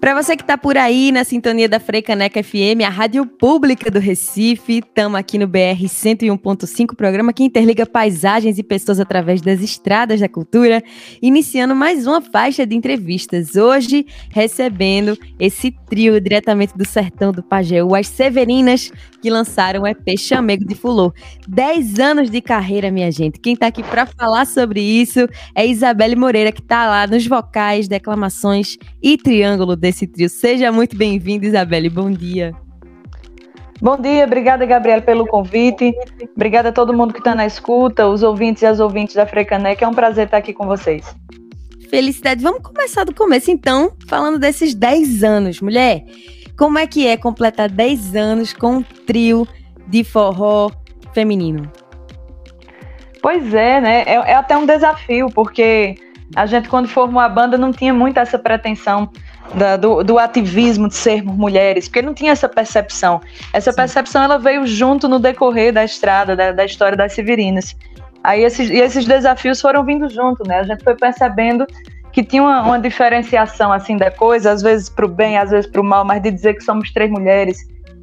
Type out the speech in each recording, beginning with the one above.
Para você que está por aí na sintonia da Freicaneca FM, a rádio pública do Recife, estamos aqui no BR 101.5, programa que interliga paisagens e pessoas através das estradas da cultura, iniciando mais uma faixa de entrevistas. Hoje, recebendo esse trio diretamente do sertão do Pajeú, as Severinas, que lançaram o EP Chamego de Fulô. Dez anos de carreira, minha gente. Quem está aqui para falar sobre isso é Isabelle Moreira, que está lá nos vocais, declamações e triângulo desse trio. Seja muito bem-vinda, Isabelle. Bom dia. Bom dia, obrigada, Gabriela, pelo convite. Obrigada a todo mundo que está na escuta, os ouvintes e as ouvintes da Frecanec. É um prazer estar aqui com vocês. Felicidade. Vamos começar do começo, então, falando desses 10 anos. Mulher, como é que é completar 10 anos com um trio de forró feminino? Pois é, né? É, é até um desafio, porque a gente, quando formou a banda, não tinha muito essa pretensão da, do, do, ativismo de sermos mulheres, porque não tinha essa percepção. Essa Sim. percepção ela veio junto no decorrer da estrada, da, da história das Severinas. Aí esses, e esses desafios foram vindo junto, né? A gente foi percebendo que tinha uma, uma diferenciação assim da coisa, às vezes para o bem, às vezes para o mal, mas de dizer que somos três mulheres,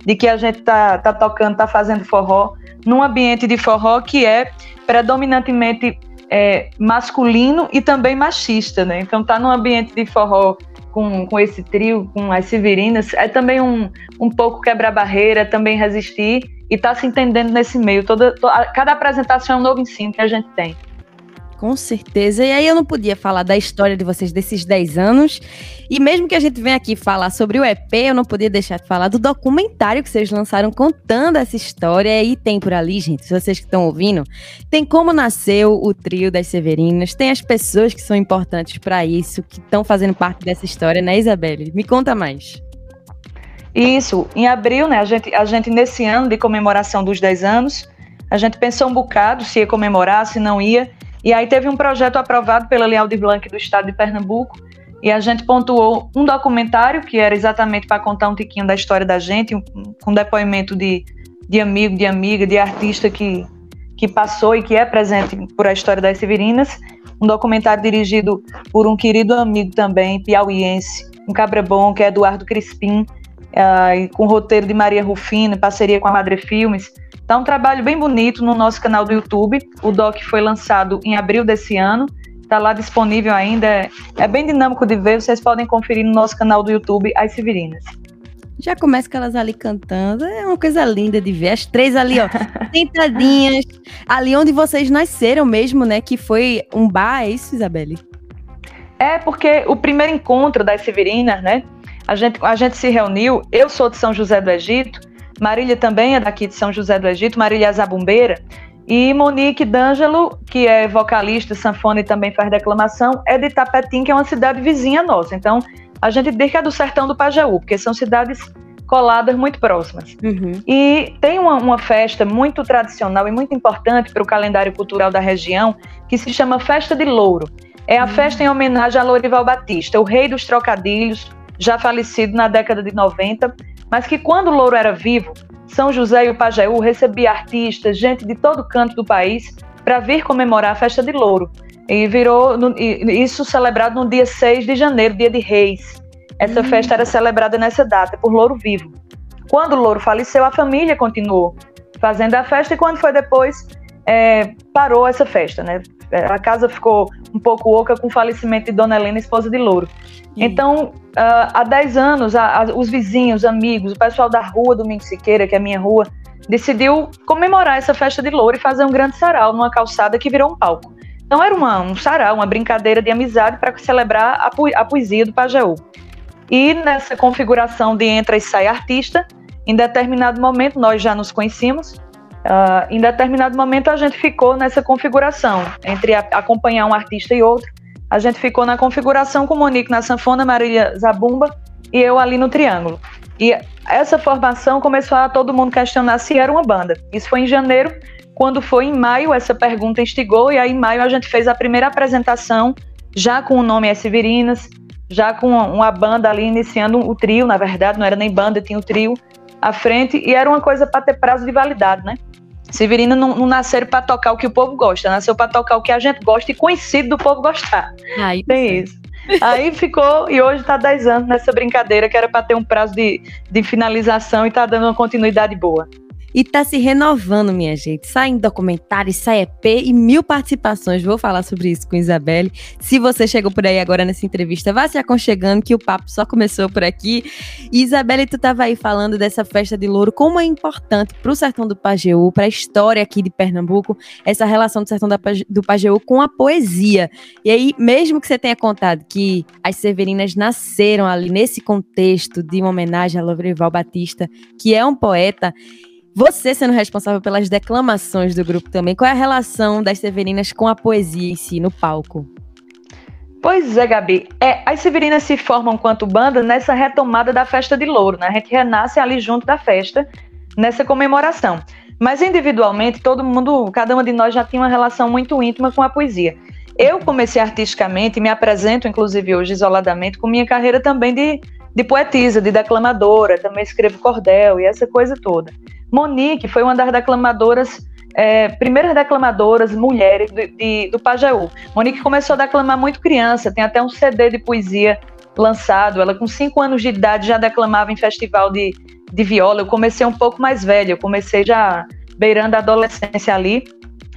de que a gente tá, tá tocando, tá fazendo forró, num ambiente de forró que é predominantemente é, masculino e também machista, né? Então tá num ambiente de forró com, com esse trio, com as Severinas, é também um, um pouco quebrar barreira, também resistir e tá se entendendo nesse meio. Toda, toda, cada apresentação é um novo ensino que a gente tem. Com certeza. E aí eu não podia falar da história de vocês desses 10 anos. E mesmo que a gente venha aqui falar sobre o EP, eu não podia deixar de falar do documentário que vocês lançaram contando essa história. E tem por ali, gente, se vocês que estão ouvindo, tem como nasceu o trio das Severinas, tem as pessoas que são importantes para isso, que estão fazendo parte dessa história, né, Isabelle? Me conta mais. Isso, em abril, né, a gente, a gente nesse ano de comemoração dos 10 anos, a gente pensou um bocado se ia comemorar, se não ia. E aí teve um projeto aprovado pela Lei Aldir Blanc do Estado de Pernambuco, e a gente pontuou um documentário que era exatamente para contar um tiquinho da história da gente, um, com depoimento de, de amigo, de amiga, de artista que, que passou e que é presente por a história das Severinas. Um documentário dirigido por um querido amigo também, piauiense, um cabra bom, que é Eduardo Crispim, uh, com roteiro de Maria Rufino, parceria com a Madre Filmes. Tá um trabalho bem bonito no nosso canal do YouTube. O doc foi lançado em abril desse ano. Está lá disponível ainda. É bem dinâmico de ver. Vocês podem conferir no nosso canal do YouTube, As Severinas. Já começa com elas ali cantando. É uma coisa linda de ver. As três ali, ó, sentadinhas. Ali onde vocês nasceram mesmo, né? Que foi um bar, é isso, Isabelle? É, porque o primeiro encontro das Severinas, né? A gente, a gente se reuniu. Eu sou de São José do Egito. Marília também é daqui de São José do Egito, Marília Zabumbeira. E Monique D'Angelo, que é vocalista, sanfona e também faz declamação, é de Tapetim, que é uma cidade vizinha nossa. Então, a gente diz que é do sertão do Pajaú, porque são cidades coladas muito próximas. Uhum. E tem uma, uma, festa muito tradicional e muito importante para o calendário cultural da região, que se chama Festa de Louro. É a uhum. festa em homenagem a Lourival Batista, o rei dos trocadilhos, já falecido na década de 90, mas que quando o Louro era vivo, São José e o Pajeú recebia artistas, gente de todo canto do país, para vir comemorar a festa de Louro. E virou no, isso celebrado no dia 6 de janeiro, dia de Reis. Essa hum. festa era celebrada nessa data, por Louro vivo. Quando o Louro faleceu, a família continuou fazendo a festa, e quando foi depois, é, parou essa festa, né? É, a casa ficou um pouco oca com o falecimento de Dona Helena, esposa de Louro. Então, uh, há 10 anos, a, a, os vizinhos, amigos, o pessoal da rua Domingo Siqueira, que é a minha rua, decidiu comemorar essa festa de Louro e fazer um grande sarau numa calçada que virou um palco. Então, era uma, um sarau, uma brincadeira de amizade para celebrar a, a poesia do Pajeú. E nessa configuração de entra e sai artista, em determinado momento, nós já nos conhecíamos, Uh, em determinado momento a gente ficou nessa configuração, entre acompanhar um artista e outro. A gente ficou na configuração com Monique na sanfona, Marília Zabumba e eu ali no triângulo. E essa formação começou a todo mundo questionar se era uma banda. Isso foi em janeiro, quando foi em maio essa pergunta instigou, e aí em maio a gente fez a primeira apresentação, já com o nome S. Virinas, já com uma banda ali iniciando o trio, na verdade, não era nem banda, tinha o trio à frente, e era uma coisa para ter prazo de validade, né? Severina não, não nasceram para tocar o que o povo gosta, nasceu para tocar o que a gente gosta e conhecido do povo gostar. Ai, Tem isso. Aí ficou, e hoje está 10 anos nessa brincadeira que era para ter um prazo de, de finalização e está dando uma continuidade boa. E tá se renovando, minha gente. Sai documentário, sai EP e mil participações. Vou falar sobre isso com Isabelle. Se você chegou por aí agora nessa entrevista, vá se aconchegando que o papo só começou por aqui. Isabelle, tu tava aí falando dessa festa de louro, como é importante pro sertão do Pajeú, pra história aqui de Pernambuco, essa relação do sertão do Pajeú com a poesia. E aí, mesmo que você tenha contado que as Severinas nasceram ali nesse contexto de uma homenagem a Lovreval Batista, que é um poeta, você sendo responsável pelas declamações do grupo também, qual é a relação das Severinas com a poesia em si, no palco? Pois é, Gabi. É, as Severinas se formam quanto banda nessa retomada da festa de louro, né? A gente renasce ali junto da festa, nessa comemoração. Mas individualmente, todo mundo, cada uma de nós já tinha uma relação muito íntima com a poesia. Eu comecei artisticamente, me apresento, inclusive hoje, isoladamente, com minha carreira também de, de poetisa, de declamadora, também escrevo cordel e essa coisa toda. Monique foi uma das declamadoras, é, primeiras declamadoras mulheres de, de, do Pajeú. Monique começou a declamar muito criança, tem até um CD de poesia lançado. Ela, com cinco anos de idade, já declamava em festival de, de viola. Eu comecei um pouco mais velha, eu comecei já beirando a adolescência ali.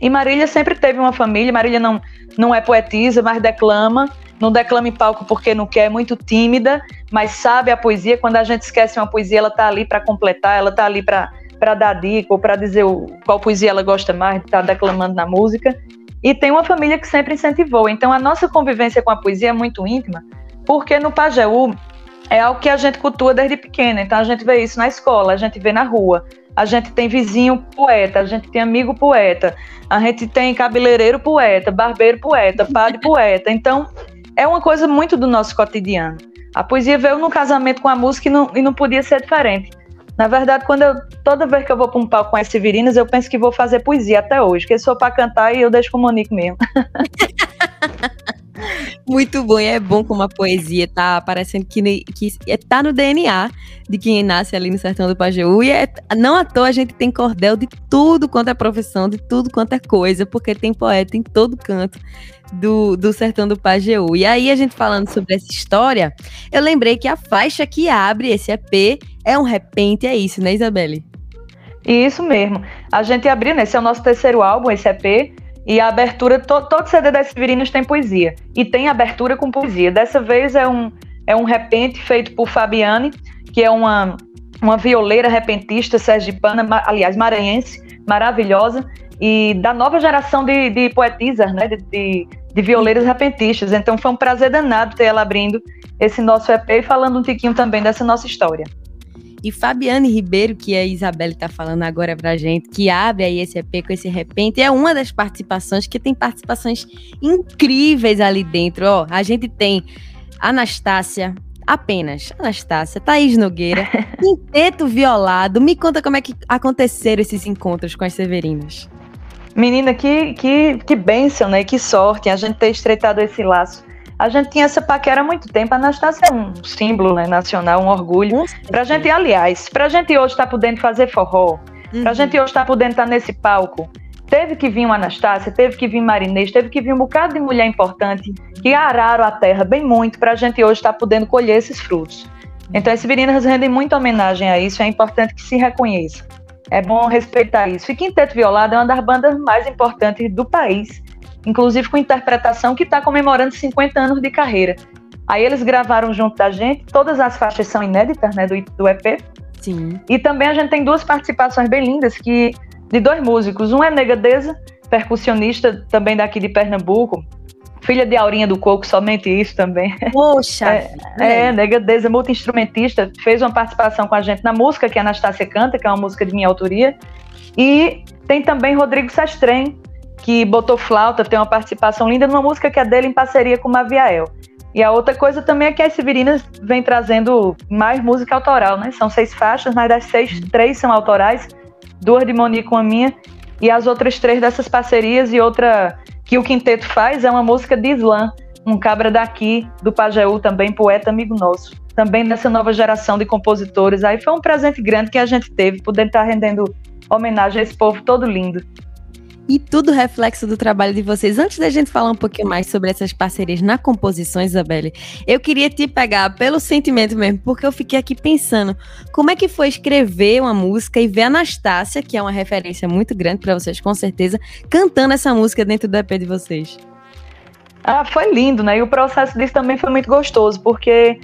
E Marília sempre teve uma família. Marília não, não é poetisa, mas declama. Não declama em palco porque não quer, é muito tímida, mas sabe a poesia. Quando a gente esquece uma poesia, ela está ali para completar, ela está ali para para dar dica ou para dizer o, qual poesia ela gosta mais de estar tá declamando na música. E tem uma família que sempre incentivou. Então a nossa convivência com a poesia é muito íntima, porque no Pajeú é algo que a gente cultua desde pequena. Então a gente vê isso na escola, a gente vê na rua. A gente tem vizinho poeta, a gente tem amigo poeta, a gente tem cabeleireiro poeta, barbeiro poeta, padre poeta. Então é uma coisa muito do nosso cotidiano. A poesia veio no casamento com a música e não, e não podia ser diferente. Na verdade, quando eu, toda vez que eu vou para um palco com as Severinas, eu penso que vou fazer poesia até hoje, que sou para cantar e eu deixo com Monique mesmo. Muito bom, e é bom como a poesia tá parecendo que, que é, tá no DNA de quem nasce ali no sertão do Pajeú. E é, não à toa a gente tem cordel de tudo quanto é profissão, de tudo quanto é coisa, porque tem poeta em todo canto do, do sertão do Pajeú. E aí, a gente falando sobre essa história, eu lembrei que a faixa que abre esse EP é um repente, é isso, né, Isabelle? Isso mesmo. A gente abriu, né? Esse é o nosso terceiro álbum, esse EP. E a abertura, to, todo CD das Severinas tem poesia. E tem abertura com poesia. Dessa vez é um, é um repente feito por Fabiane, que é uma, uma violeira repentista sergipana, aliás, maranhense, maravilhosa, e da nova geração de, de poetisas, né? De, de, de repentistas. Então foi um prazer danado ter ela abrindo esse nosso EP e falando um tiquinho também dessa nossa história. E Fabiane Ribeiro, que a Isabelle está falando agora pra gente, que abre aí esse EP com esse repente, é uma das participações que tem participações incríveis ali dentro. Ó, a gente tem Anastácia, apenas Anastácia, Thaís Nogueira, Quinteto Violado. Me conta como é que aconteceram esses encontros com as Severinas. Menina, que, que, que bênção, né? Que sorte a gente ter estreitado esse laço a gente tinha essa paquera há muito tempo. A Anastácia é um símbolo né, nacional, um orgulho. Pra gente, aliás, pra gente hoje estar tá podendo fazer forró, uhum. pra gente hoje estar tá podendo estar tá nesse palco, teve que vir uma Anastácia, teve que vir Marinês, teve que vir um bocado de mulher importante que araram a terra bem muito pra gente hoje estar podendo colher esses frutos. Então, as Severinas rendem muita homenagem a isso, é importante que se reconheça. É bom respeitar isso. E Quinteto Violado é uma das bandas mais importantes do país inclusive com interpretação, que está comemorando 50 anos de carreira. Aí eles gravaram junto da gente, todas as faixas são inéditas, né, do, do EP. Sim. E também a gente tem duas participações bem lindas que de dois músicos. Um é Negadeza, percussionista também daqui de Pernambuco, filha de Aurinha do Coco, somente isso também. Poxa! É, é Negadeza, multi-instrumentista, fez uma participação com a gente na música que a Anastácia canta, que é uma música de minha autoria. E tem também Rodrigo Sastrem, que botou flauta, tem uma participação linda numa música que é dele em parceria com Maviael. E a outra coisa também é que as Severinas vem trazendo mais música autoral, né? São seis faixas, mas das seis, três são autorais, duas de Monique com a minha, e as outras três dessas parcerias e outra que o quinteto faz é uma música de Islã, um cabra daqui, do Pajeú também, poeta amigo nosso. Também dessa nova geração de compositores. Aí foi um presente grande que a gente teve, poder estar rendendo homenagem a esse povo todo lindo. E tudo reflexo do trabalho de vocês. Antes da gente falar um pouquinho mais sobre essas parcerias na composição, Isabelle, eu queria te pegar pelo sentimento mesmo, porque eu fiquei aqui pensando como é que foi escrever uma música e ver a Anastácia, que é uma referência muito grande para vocês, com certeza, cantando essa música dentro do EP de vocês. Ah, foi lindo, né? E o processo disso também foi muito gostoso, porque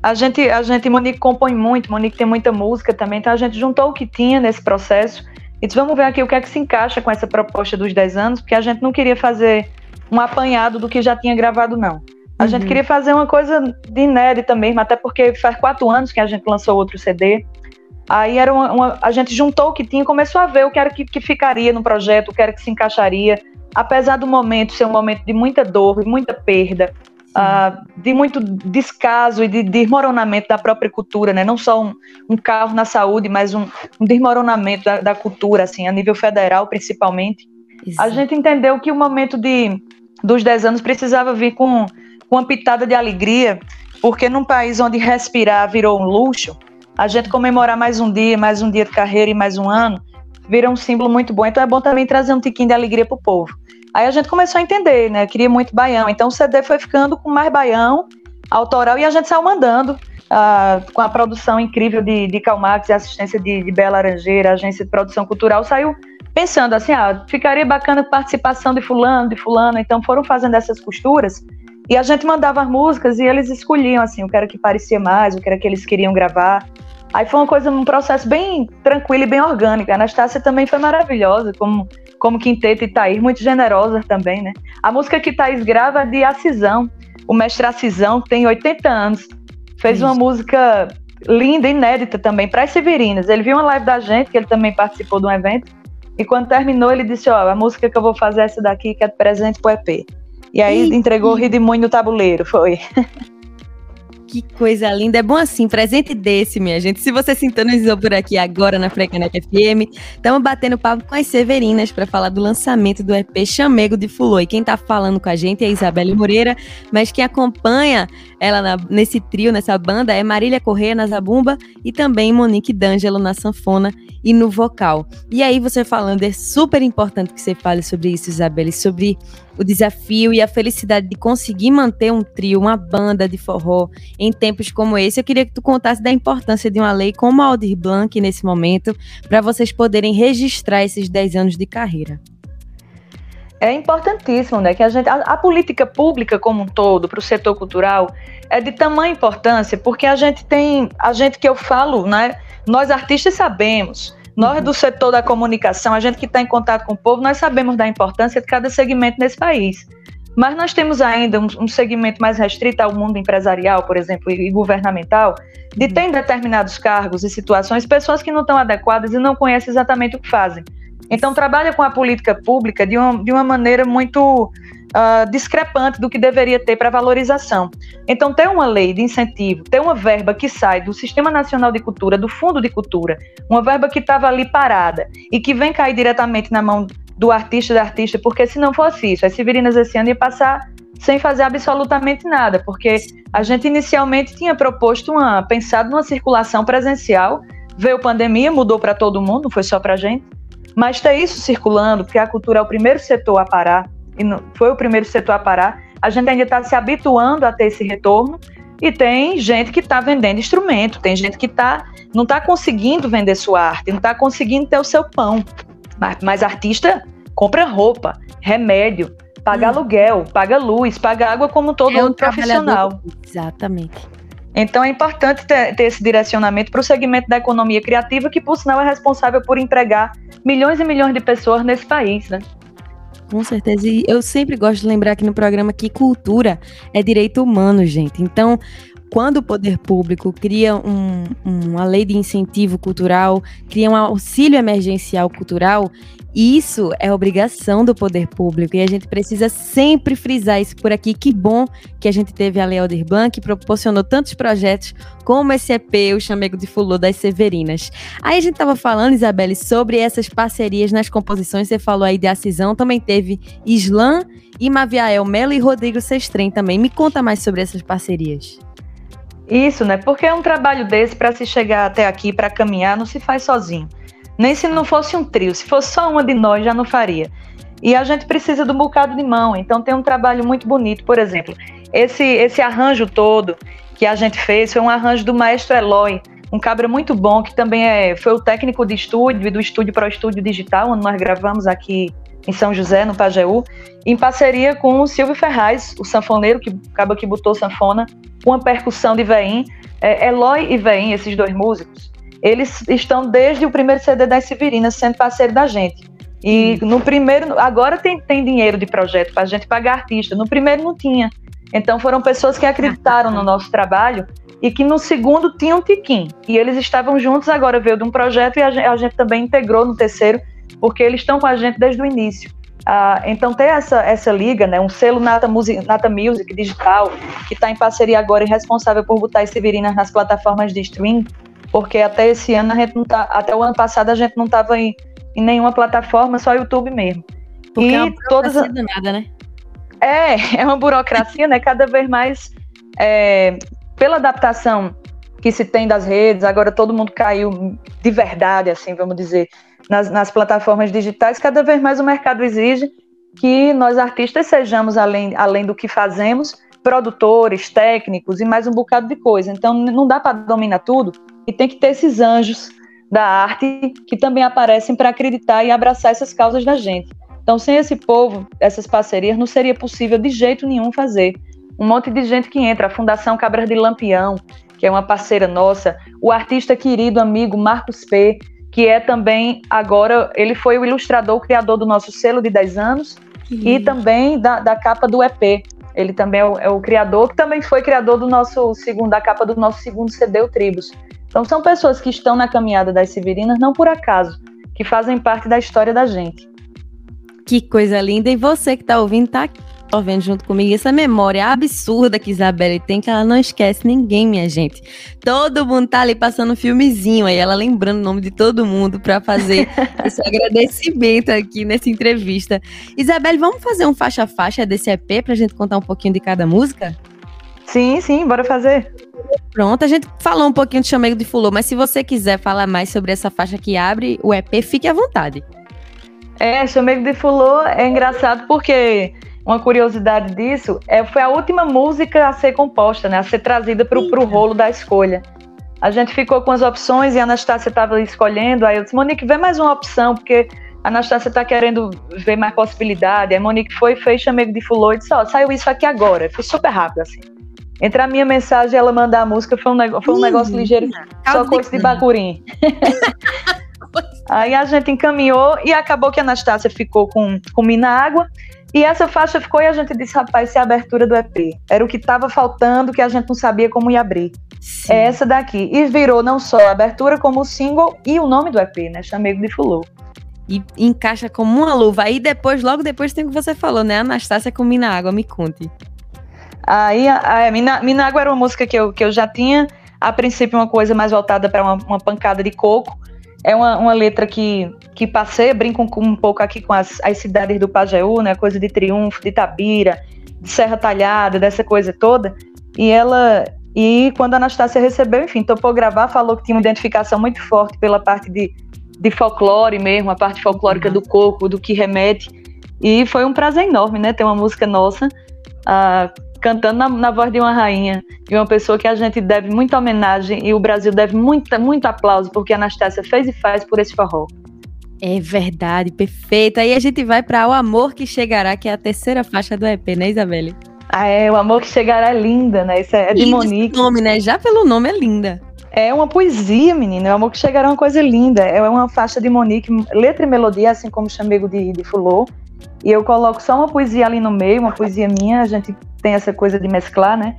a gente, a gente, Monique compõe muito, Monique tem muita música também, então a gente juntou o que tinha nesse processo e disse, vamos ver aqui o que é que se encaixa com essa proposta dos 10 anos, porque a gente não queria fazer um apanhado do que já tinha gravado, não. A uhum. gente queria fazer uma coisa de inédita mesmo, até porque faz quatro anos que a gente lançou outro CD. Aí era uma, uma, a gente juntou o que tinha e começou a ver o que era que, que ficaria no projeto, o que era que se encaixaria apesar do momento ser um momento de muita dor, de muita perda, uh, de muito descaso e de desmoronamento da própria cultura, né? Não só um, um carro na saúde, mas um, um desmoronamento da, da, cultura, assim, a nível federal, principalmente. A gente entendeu que o momento de, dos 10 anos precisava vir com, com uma pitada de alegria, porque num país onde respirar virou um luxo, a gente comemorar mais um dia, mais um dia de carreira e mais um ano, vira um símbolo muito bom. Então é bom também trazer um tiquinho de alegria pro povo. Aí a gente começou a entender, né? Queria muito baião. Então o CD foi ficando com mais baião, autoral, e a gente saiu mandando. Uh, com a produção incrível de, de Calmax e assistência de, de Bela Laranjeira, agência de produção cultural, saiu pensando assim, ah, ficaria bacana participação de fulano, de fulano, então foram fazendo essas costuras, e a gente mandava as músicas e eles escolhiam, assim, o que era que parecia mais, o que era que eles queriam gravar, Aí foi uma coisa, um processo bem tranquilo e bem orgânico. A Anastácia também foi maravilhosa, como, como quinteto e Thaís, muito generosa também, né? A música que Thaís grava é de Acisão. O mestre Acisão tem 80 anos. Fez Isso. uma música linda, inédita também, para as Severinas. Ele viu uma live da gente, que ele também participou de um evento, e quando terminou, ele disse: Ó, a música que eu vou fazer é essa daqui, que é presente pro EP. E aí entregou o Ridimunho no tabuleiro, foi. Que coisa linda. É bom assim, presente desse, minha gente. Se você sintonizou por aqui agora na Frecanec FM, estamos batendo papo com as Severinas para falar do lançamento do EP Chamego de Fulô. E quem está falando com a gente é a Isabelle Moreira, mas quem acompanha ela na, nesse trio, nessa banda, é Marília Corrêa na zabumba e também Monique D'Angelo na sanfona e no vocal. E aí, você falando, é super importante que você fale sobre isso, Isabelle, sobre o desafio e a felicidade de conseguir manter um trio, uma banda de forró em tempos como esse. Eu queria que tu contasse da importância de uma lei como a Aldir Blanc nesse momento, para vocês poderem registrar esses 10 anos de carreira. É importantíssimo, né? Que a gente, a, a política pública como um todo para o setor cultural é de tamanha importância, porque a gente tem, a gente que eu falo, né? Nós artistas sabemos, nós do setor da comunicação, a gente que está em contato com o povo, nós sabemos da importância de cada segmento nesse país. Mas nós temos ainda um, um segmento mais restrito ao mundo empresarial, por exemplo, e, e governamental, de ter em determinados cargos e situações pessoas que não estão adequadas e não conhecem exatamente o que fazem. Então, trabalha com a política pública de uma, de uma maneira muito uh, discrepante do que deveria ter para valorização. Então, ter uma lei de incentivo, ter uma verba que sai do Sistema Nacional de Cultura, do Fundo de Cultura, uma verba que estava ali parada e que vem cair diretamente na mão do artista da artista, porque se não fosse isso, as Severinas esse ano ia passar sem fazer absolutamente nada, porque a gente inicialmente tinha proposto uma, pensado numa circulação presencial, veio pandemia, mudou para todo mundo, não foi só para a gente, mas ter isso circulando, porque a cultura é o primeiro setor a parar, e foi o primeiro setor a parar, a gente ainda está se habituando a ter esse retorno e tem gente que está vendendo instrumento, tem gente que tá, não está conseguindo vender sua arte, não está conseguindo ter o seu pão. Mas, mas artista compra roupa, remédio, paga hum. aluguel, paga luz, paga água como todo é um profissional. Exatamente. Então é importante ter, ter esse direcionamento para o segmento da economia criativa, que por sinal é responsável por empregar milhões e milhões de pessoas nesse país, né? Com certeza. E eu sempre gosto de lembrar aqui no programa que cultura é direito humano, gente. Então, quando o poder público cria um, uma lei de incentivo cultural, cria um auxílio emergencial cultural, isso é obrigação do poder público e a gente precisa sempre frisar isso por aqui. Que bom que a gente teve a Lei Aldir Blanc, que proporcionou tantos projetos como esse EP, o Chamego de Fulô das Severinas. Aí a gente estava falando, Isabelle, sobre essas parcerias nas composições. Você falou aí de Acisão, também teve Islam e Maviael Melo e Rodrigo Sestrem também. Me conta mais sobre essas parcerias. Isso, né? Porque é um trabalho desse para se chegar até aqui, para caminhar, não se faz sozinho. Nem se não fosse um trio, se fosse só uma de nós já não faria. E a gente precisa de um bocado de mão. Então tem um trabalho muito bonito. Por exemplo, esse, esse arranjo todo que a gente fez foi um arranjo do maestro Eloy, um cabra muito bom, que também é, foi o técnico de estúdio e do estúdio para o estúdio digital, onde nós gravamos aqui em São José, no Pajeú, em parceria com o Silvio Ferraz, o sanfoneiro que acaba que botou sanfona, com a percussão de Veim. É, Eloy e Veim, esses dois músicos, eles estão desde o primeiro CD das Severinas sendo parceiro da gente. E no primeiro, agora tem, tem dinheiro de projeto para a gente pagar artista. No primeiro não tinha. Então foram pessoas que acreditaram no nosso trabalho e que no segundo tinham um tiquim. E eles estavam juntos, agora veio de um projeto e a gente, a gente também integrou no terceiro, porque eles estão com a gente desde o início. Ah, então ter essa, essa liga, né, um selo Nata Music, Nata Music digital, que está em parceria agora e responsável por botar as Severinas nas plataformas de streaming, porque até esse ano a gente não tá, até o ano passado a gente não estava em, em nenhuma plataforma, só YouTube mesmo. Porque e é uma todas nada, né? É, é uma burocracia, né? Cada vez mais é, pela adaptação que se tem das redes, agora todo mundo caiu de verdade, assim, vamos dizer, nas, nas plataformas digitais, cada vez mais o mercado exige que nós artistas sejamos, além, além do que fazemos, produtores, técnicos e mais um bocado de coisa. Então não dá para dominar tudo e tem que ter esses anjos da arte que também aparecem para acreditar e abraçar essas causas da gente. Então, sem esse povo, essas parcerias, não seria possível de jeito nenhum fazer. Um monte de gente que entra, a Fundação Cabras de Lampião, que é uma parceira nossa, o artista querido amigo Marcos P, que é também agora, ele foi o ilustrador, o criador do nosso selo de 10 anos e também da, da capa do EP. Ele também é o, é o, criador, que também foi criador do nosso segundo, da capa do nosso segundo CD, o Tribos. Então são pessoas que estão na caminhada das Severinas, não por acaso, que fazem parte da história da gente. Que coisa linda! E você que está ouvindo, está vendo junto comigo essa memória absurda que Isabelle tem, que ela não esquece ninguém, minha gente. Todo mundo tá ali passando um filmezinho aí, ela lembrando o nome de todo mundo para fazer esse agradecimento aqui nessa entrevista. Isabelle, vamos fazer um faixa-faixa desse EP pra gente contar um pouquinho de cada música? Sim, sim, bora fazer. Pronto, a gente falou um pouquinho de Chamego de Fulô, mas se você quiser falar mais sobre essa faixa que abre o EP, fique à vontade. É, Chamego de Fulô é engraçado porque uma curiosidade disso é foi a última música a ser composta, né, a ser trazida para o rolo da escolha. A gente ficou com as opções e a Anastácia estava escolhendo, aí eu disse, Monique, vê mais uma opção, porque a Anastácia está querendo ver mais possibilidade. Aí a Monique foi, fez chamego de fulô e disse, ó, oh, saiu isso aqui agora. Foi super rápido, assim. Entre a minha mensagem e ela mandar a música, foi um, negócio, foi um negócio ligeiro, só coisa de bacurim. Aí a gente encaminhou e acabou que a Anastácia ficou com, com Mina Água. E essa faixa ficou e a gente disse, rapaz, isso é a abertura do EP. Era o que estava faltando, que a gente não sabia como ia abrir. Sim. É essa daqui. E virou não só a abertura, como o single e o nome do EP, né? Chamego de Fulô. E encaixa como uma luva. Aí depois, logo depois tem o que você falou, né? Anastácia com Mina Água, me conte. Aí, a, a Mina, Mina Água era uma música que eu, que eu já tinha, a princípio, uma coisa mais voltada para uma, uma pancada de coco. É uma, uma letra que, que passei, brinco um pouco aqui com as, as cidades do Pajeú, né? Coisa de Triunfo, de Tabira, de Serra Talhada, dessa coisa toda. E ela. E quando a Anastácia recebeu, enfim, topou gravar, falou que tinha uma identificação muito forte pela parte de, de folclore mesmo, a parte folclórica do coco, do que remete. E foi um prazer enorme, né? Ter uma música nossa. Uh, cantando na, na, voz de uma rainha e uma pessoa que a gente deve muita homenagem e o Brasil deve muita, muito aplauso porque a Anastácia fez e faz por esse forró. É verdade, perfeito. Aí a gente vai para O Amor que Chegará, que é a terceira faixa do EP, né, Isabelle? Ah, é, O Amor que Chegará é linda, né? Isso é, é de Lindo Monique. nome, né? Já pelo nome é linda. É uma poesia, menina. O Amor que Chegará é uma coisa linda. É uma faixa de Monique, letra e melodia, assim como Chamego de, de Fulô. E eu coloco só uma poesia ali no meio, uma poesia minha, a gente tem essa coisa de mesclar, né?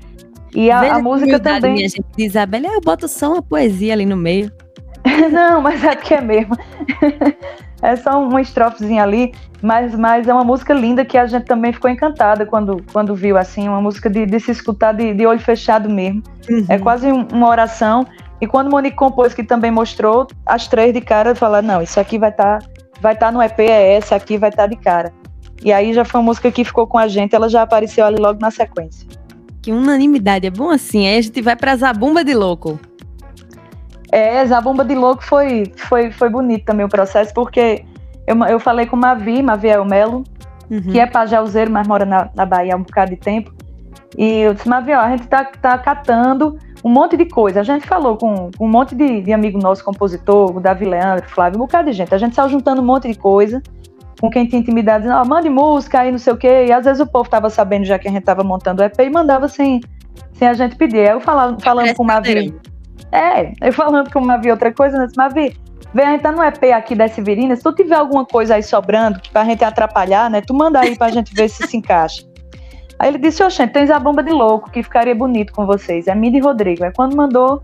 E a, a música também. Minha gente, Isabela, eu boto só uma poesia ali no meio. Não, mas é que é mesmo. é só uma estrofezinha ali, mas, mas é uma música linda que a gente também ficou encantada quando, quando viu, assim, uma música de, de se escutar de, de olho fechado mesmo. Uhum. É quase uma oração. E quando Monique compôs, que também mostrou, as três de cara falaram, não, isso aqui vai estar tá, vai tá no EP, é essa aqui vai estar tá de cara. E aí já foi uma música que ficou com a gente, ela já apareceu ali logo na sequência. Que unanimidade, é bom assim. Aí a gente vai pra Zabumba de Louco. É, Zabumba de Louco foi, foi, foi bonito também o processo, porque eu, eu falei com Mavi, Maviel Melo, uhum. que é pajauzeiro, mas mora na, na Bahia há um bocado de tempo. E eu disse, Mavi, a gente tá, tá catando um monte de coisa. A gente falou com, com um monte de, de, amigo nosso, compositor, o Davi Leandro, Flávio, um bocado de gente. A gente saiu juntando um monte de coisa com quem tinha intimidade, dizendo, oh, mande música aí, não sei o quê. E às vezes o povo tava sabendo já que a gente tava montando o EP e mandava sem, sem a gente pedir. Aí eu falava, falando com o Mavi. É, eu falando com o Mavi outra coisa, né? Mavi, vem, a gente tá no EP aqui das Severinas, se tu tiver alguma coisa aí sobrando pra gente atrapalhar, né? Tu manda aí pra gente ver se se encaixa. Aí ele disse, oxente, tens a bomba de louco, que ficaria bonito com vocês. É Midi Rodrigo. Aí quando mandou,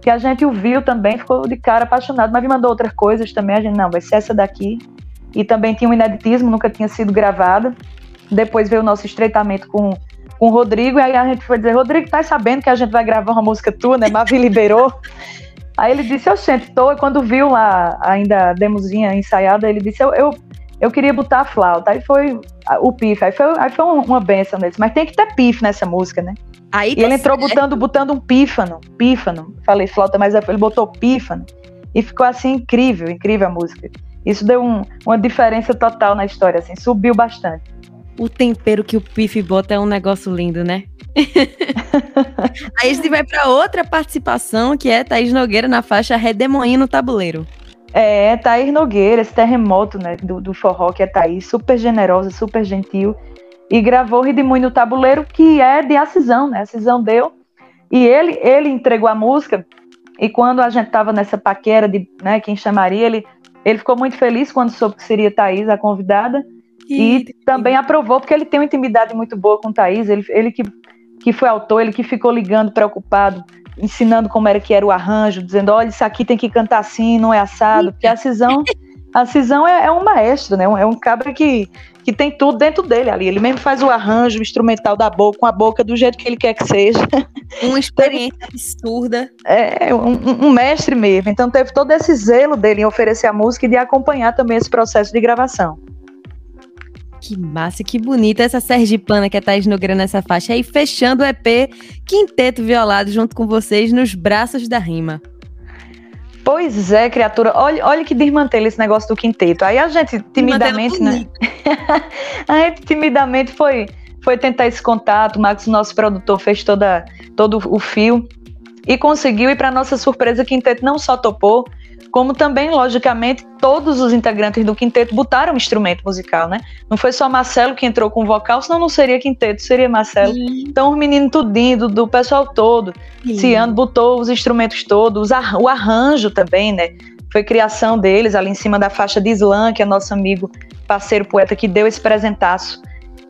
que a gente o viu também, ficou de cara apaixonado, mas me mandou outras coisas também, a gente, não, vai ser essa daqui. E também tinha um ineditismo, nunca tinha sido gravada. Depois veio o nosso estreitamento com, com o Rodrigo, e aí a gente foi dizer, Rodrigo, tá sabendo que a gente vai gravar uma música tua, né? Mavi liberou. aí ele disse, oxente, tô, e quando viu lá ainda a demozinha ensaiada, ele disse, eu, eu eu queria botar a flauta. Aí foi o pif, aí foi, aí foi uma benção deles. Mas tem que ter pif nessa música, né? Aí e ele entrou botando, botando um pífano, pífano. Falei flauta, mas ele botou pífano. E ficou assim incrível, incrível a música. Isso deu um, uma diferença total na história, assim, subiu bastante. O tempero que o Pif bota é um negócio lindo, né? Aí a gente vai para outra participação, que é Thaís Nogueira na faixa Redemoinho no Tabuleiro. É, Thaís Nogueira, esse terremoto né, do, do forró, que é Thaís, super generosa, super gentil, e gravou Redemoinho no Tabuleiro, que é de Acisão, né? Acisão deu. E ele, ele entregou a música, e quando a gente estava nessa paquera de né, quem chamaria, ele, ele ficou muito feliz quando soube que seria Thaís a convidada, e, e também aprovou, porque ele tem uma intimidade muito boa com Thaís, ele, ele que, que foi autor, ele que ficou ligando preocupado ensinando como era que era o arranjo, dizendo, olha, isso aqui tem que cantar assim, não é assado, porque a Cisão, a Cisão é, é um maestro, né? É um cabra que, que tem tudo dentro dele ali. Ele mesmo faz o arranjo instrumental da boca, com a boca do jeito que ele quer que seja. Uma experiência absurda. É, um, um, mestre mesmo. Então teve todo esse zelo dele em oferecer a música e de acompanhar também esse processo de gravação. Que massa, que bonita essa Sergipana que a Thaís Nogueira nessa faixa. E fechando o EP Quinteto Violado junto com vocês nos braços da rima. Pois é, criatura. Olha, olha que desmantela esse negócio do quinteto. Aí a gente timidamente, né? a gente timidamente foi, foi tentar esse contato. O Max, nosso produtor, fez toda, todo o fio e conseguiu. E para nossa surpresa, o quinteto não só topou, como também, logicamente, todos os integrantes do quinteto botaram um instrumento musical, né? Não foi só Marcelo que entrou com vocal, senão não seria quinteto, seria Marcelo. Sim. Então, os meninos tudinho, do, do pessoal todo, Sim. Ciano botou os instrumentos todos, o arranjo também, né? Foi criação deles, ali em cima da faixa de Slam, que é nosso amigo, parceiro poeta, que deu esse presentaço.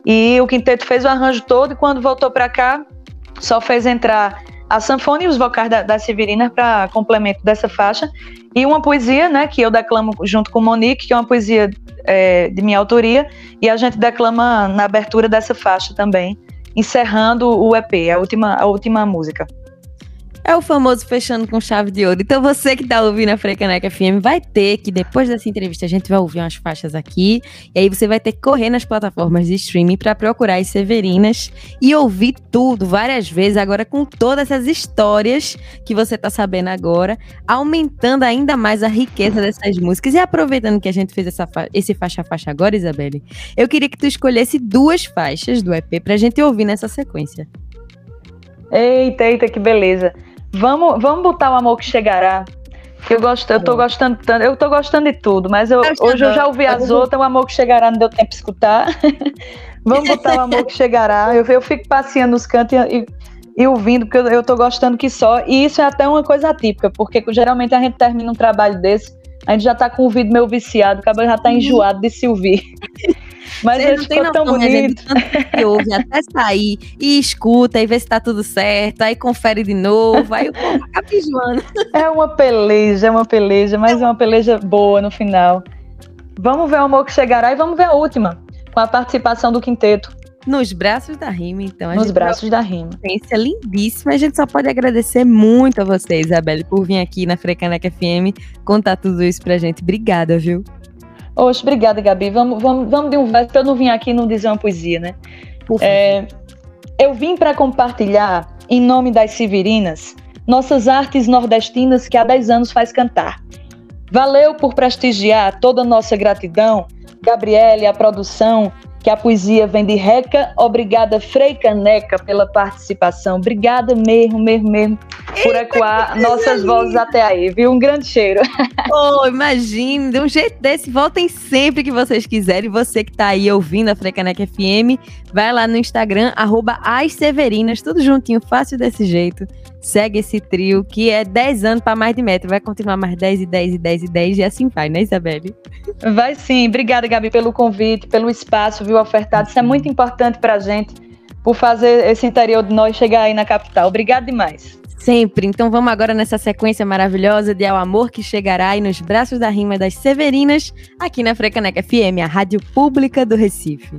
E o quinteto fez o arranjo todo, e quando voltou para cá, só fez entrar a sanfona e os vocais da, da Severina para complemento dessa faixa. E uma poesia, né, que eu declamo junto com Monique, que é uma poesia é, de minha autoria, e a gente declama na abertura dessa faixa também, encerrando o EP, a última, a última música. É o famoso fechando com chave de ouro. Então você que tá ouvindo a Frecaneca FM vai ter que, depois dessa entrevista, a gente vai ouvir umas faixas aqui. E aí você vai ter que correr nas plataformas de streaming para procurar as Severinas e ouvir tudo várias vezes, agora com todas essas histórias que você tá sabendo agora, aumentando ainda mais a riqueza dessas músicas. E aproveitando que a gente fez essa fa esse faixa-faixa agora, Isabelle, eu queria que tu escolhesse duas faixas do EP pra gente ouvir nessa sequência. Eita, eita, que beleza. Vamos, vamos botar o amor que chegará. Eu gosto, eu tô gostando tanto, eu tô gostando de tudo, mas eu, hoje eu já ouvi as outras, o amor que chegará não deu tempo de escutar. vamos botar o amor que chegará. Eu, eu fico passeando nos cantos e, e ouvindo, porque eu, eu tô gostando que só. E isso é até uma coisa atípica, porque geralmente a gente termina um trabalho desse, a gente já tá com o ouvido meio viciado, o cabelo já tá uhum. enjoado de se ouvir. Mas Você não tem tão bonito. Que ouve até sair e escuta e vê se tá tudo certo, aí confere de novo, aí o povo É uma peleja, é uma peleja, mas é uma peleja boa no final. Vamos ver o amor que chegará e vamos ver a última, com a participação do quinteto. Nos braços da rima, então. Nos braços da rima. Experiência lindíssima. A gente só pode agradecer muito a você, Isabelle, por vir aqui na Frecaneca FM contar tudo isso pra gente. Obrigada, viu? Oxe, obrigada, Gabi. Vamos, vamos, vamos de um verso, eu não vim aqui não dizer uma poesia, né? É, eu vim para compartilhar, em nome das Severinas, nossas artes nordestinas que há 10 anos faz cantar. Valeu por prestigiar toda a nossa gratidão, Gabriele, a produção, que a poesia vem de Reca. Obrigada, Frei Caneca, pela participação. Obrigada mesmo, mesmo, mesmo, por ecoar nossas vozes até aí, viu? Um grande cheiro. Oh, imagine, de um jeito desse, voltem sempre que vocês quiserem. Você que está aí ouvindo a Frei Caneca FM, vai lá no Instagram, arroba as Severinas, tudo juntinho, fácil desse jeito. Segue esse trio, que é 10 anos para mais de metro. Vai continuar mais 10 e 10 e 10 e 10 e assim vai, né, Isabelle? Vai sim. Obrigada, Gabi, pelo convite, pelo espaço, viu, ofertado. Isso é muito importante para a gente, por fazer esse interior de nós chegar aí na capital. Obrigada demais. Sempre. Então vamos agora nessa sequência maravilhosa de Ao Amor que chegará aí nos braços da rima das Severinas, aqui na Frecaneca FM, a rádio pública do Recife.